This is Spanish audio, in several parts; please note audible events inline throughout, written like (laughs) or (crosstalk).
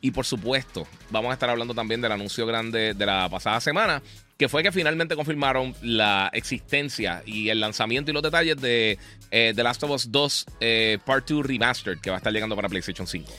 Y por supuesto, vamos a estar hablando también del anuncio grande de la pasada semana, que fue que finalmente confirmaron la existencia y el lanzamiento y los detalles de eh, The Last of Us 2 eh, Part 2 Remastered, que va a estar llegando para PlayStation 5.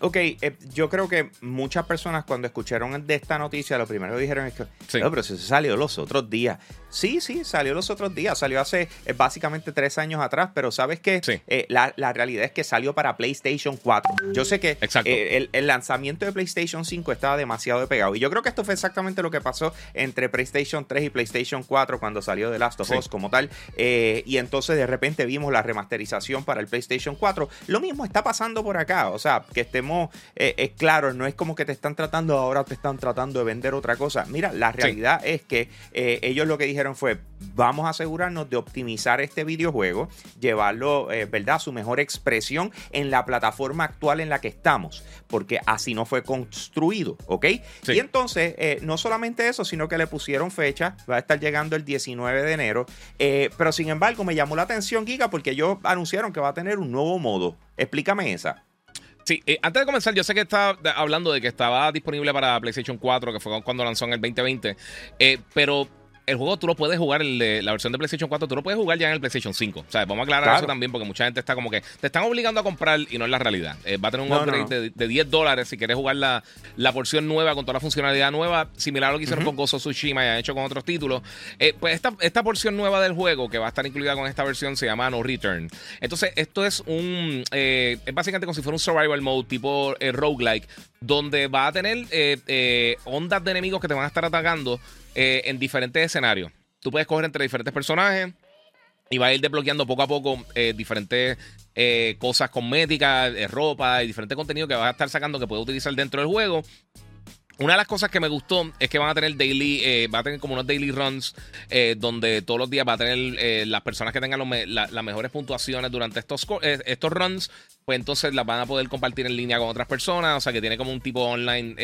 Ok, eh, yo creo que muchas personas cuando escucharon de esta noticia, lo primero que dijeron es que, Sí. "No, pero si se salió los otros días. Sí, sí, salió los otros días, salió hace eh, básicamente tres años atrás, pero sabes que Sí. la, la realidad es que salió para PlayStation 4. Yo sé que eh, el, el lanzamiento de PlayStation 5 estaba demasiado pegado y yo creo que esto fue exactamente lo que pasó entre PlayStation 3 y PlayStation 4 cuando salió The Last of Sí. Us como tal. eh, y entonces de repente vimos la remasterización para el PlayStation 4. Lo mismo está pasando por acá, o sea, que estemos eh, eh, claros, no es como que te están tratando, ahora te están tratando de vender otra cosa. Mira, la realidad es que eh, ellos lo que dijeron fue, vamos a asegurarnos de optimizar este videojuego, llevarlo, eh, ¿verdad?, a su mejor expresión en la plataforma actual en la que estamos, porque así no fue construido, ¿ok? Sí. Y entonces, eh, no solamente eso, sino que le pusieron fecha, va a estar llegando el 19 de enero, pero sin embargo me llamó la atención, Giga, porque ellos anunciaron que va a tener un nuevo modo. Explícame esa. Sí, eh, antes de comenzar, yo sé que está hablando de que estaba disponible para PlayStation 4, que fue cuando lanzó en el 2020, eh, pero el juego tú lo puedes jugar, el de- la versión de PlayStation 4, tú lo puedes jugar ya en el PlayStation 5. O sea, vamos a aclarar Claro. eso también porque mucha gente está como que te están obligando a comprar y no es la realidad. Eh, va a tener un No, upgrade no. De, de 10 dólares si quieres jugar la, la porción nueva con toda la funcionalidad nueva, similar a lo que hicieron con Gozo of Tsushima y han hecho con otros títulos. Eh, pues esta, esta porción nueva del juego que va a estar incluida con esta versión se llama No Return. Entonces, esto es un. eh, es básicamente como si fuera un survival mode tipo roguelike, donde va a tener ondas de enemigos que te van a estar atacando eh, en diferentes escenarios. Tú puedes coger entre diferentes personajes y va a ir desbloqueando poco a poco eh, diferentes eh, cosas cosméticas, ropa y diferente contenido que vas a estar sacando que puedes utilizar dentro del juego. Una de las cosas que me gustó es que van a tener daily, eh, va a tener como unos daily runs donde todos los días va a tener las personas que tengan las mejores puntuaciones durante estos, estos runs, pues entonces las van a poder compartir en línea con otras personas, o sea que tiene como un tipo online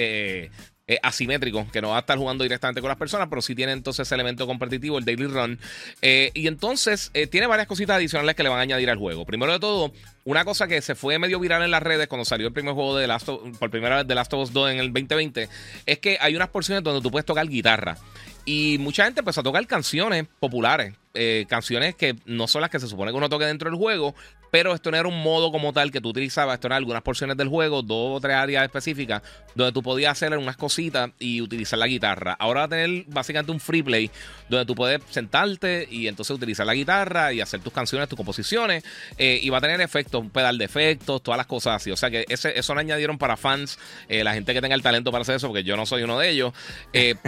eh, asimétrico, que no va a estar jugando directamente con las personas, pero sí tiene entonces ese elemento competitivo, el daily run. Eh, y entonces eh, tiene varias cositas adicionales que le van a añadir al juego. Primero de todo, una cosa que se fue medio viral en las redes cuando salió el primer juego de Last of- por primera vez de Last of Us 2 en el 2020, es que hay unas porciones donde tú puedes tocar guitarra. Y mucha gente empezó a tocar canciones populares, eh, canciones que no son las que se supone que uno toque dentro del juego, pero esto no era un modo como tal que tú utilizabas, esto eran algunas porciones del juego, dos o tres áreas específicas, donde tú podías hacer unas cositas y utilizar la guitarra. Ahora va a tener básicamente un free play, donde tú puedes sentarte y entonces utilizar la guitarra y hacer tus canciones, tus composiciones, eh, y va a tener efectos, un pedal de efectos, todas las cosas así. O sea que eso lo añadieron para fans, eh, la gente que tenga el talento para hacer eso, porque yo no soy uno de ellos.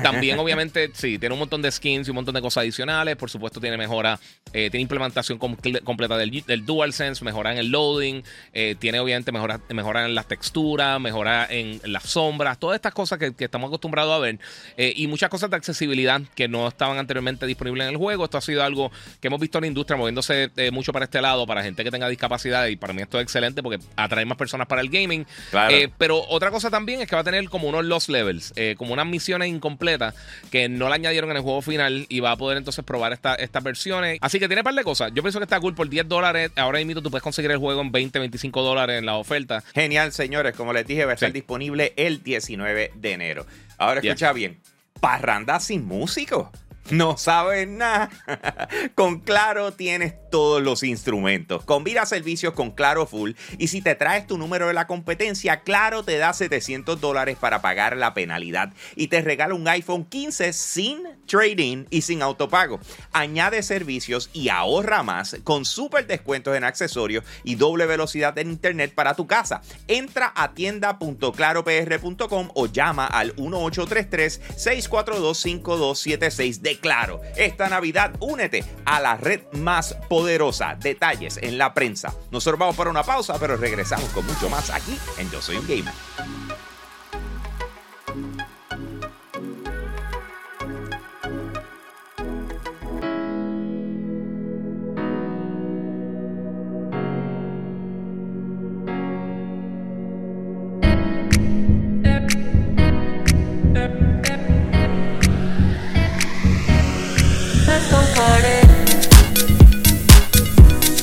También, (laughs) obviamente, sí, tiene un montón de skins y un montón de cosas adicionales. Por supuesto, tiene mejora, eh, tiene implementación comple- completa del, del DualSense, mejora en el loading, eh, tiene obviamente mejora, mejora en las texturas, mejora en las sombras, todas estas cosas que, que estamos acostumbrados a ver. eh, y muchas cosas de accesibilidad que no estaban anteriormente disponibles en el juego. Esto ha sido algo que hemos visto en la industria moviéndose mucho para este lado, para gente que tenga discapacidad. Y para mí esto es excelente porque atrae más personas para el gaming. Claro. Pero otra cosa también es que va a tener como unos lost levels, como unas misiones incompletas que no la añadieron en el juego final y va a poder entonces probar esta- estas versiones. Así que tiene un par de cosas. Yo pienso que está cool por 10 dólares. Ahora mismo tú puedes conseguir el juego en 20, 25 dólares en la oferta. Genial, señores. Como les dije, va a estar Sí. disponible el 19 de enero. Ahora escucha bien. Parranda sin músico. No sabes nada. (laughs) con Claro tienes todos los instrumentos. Combina servicios con Claro Full y si te traes tu número de la competencia, Claro te da 700 dólares para pagar la penalidad y te regala un iPhone 15 sin trading y sin autopago. Añade servicios y ahorra más con super descuentos en accesorios y doble velocidad en internet para tu casa. Entra a tienda.claropr.com o llama al 1833-642-5276 de Claro. Esta Navidad únete a la red más poderosa. Detalles en la prensa. Nosotros vamos para una pausa, pero regresamos con mucho más aquí en Yo Soy un Gamer.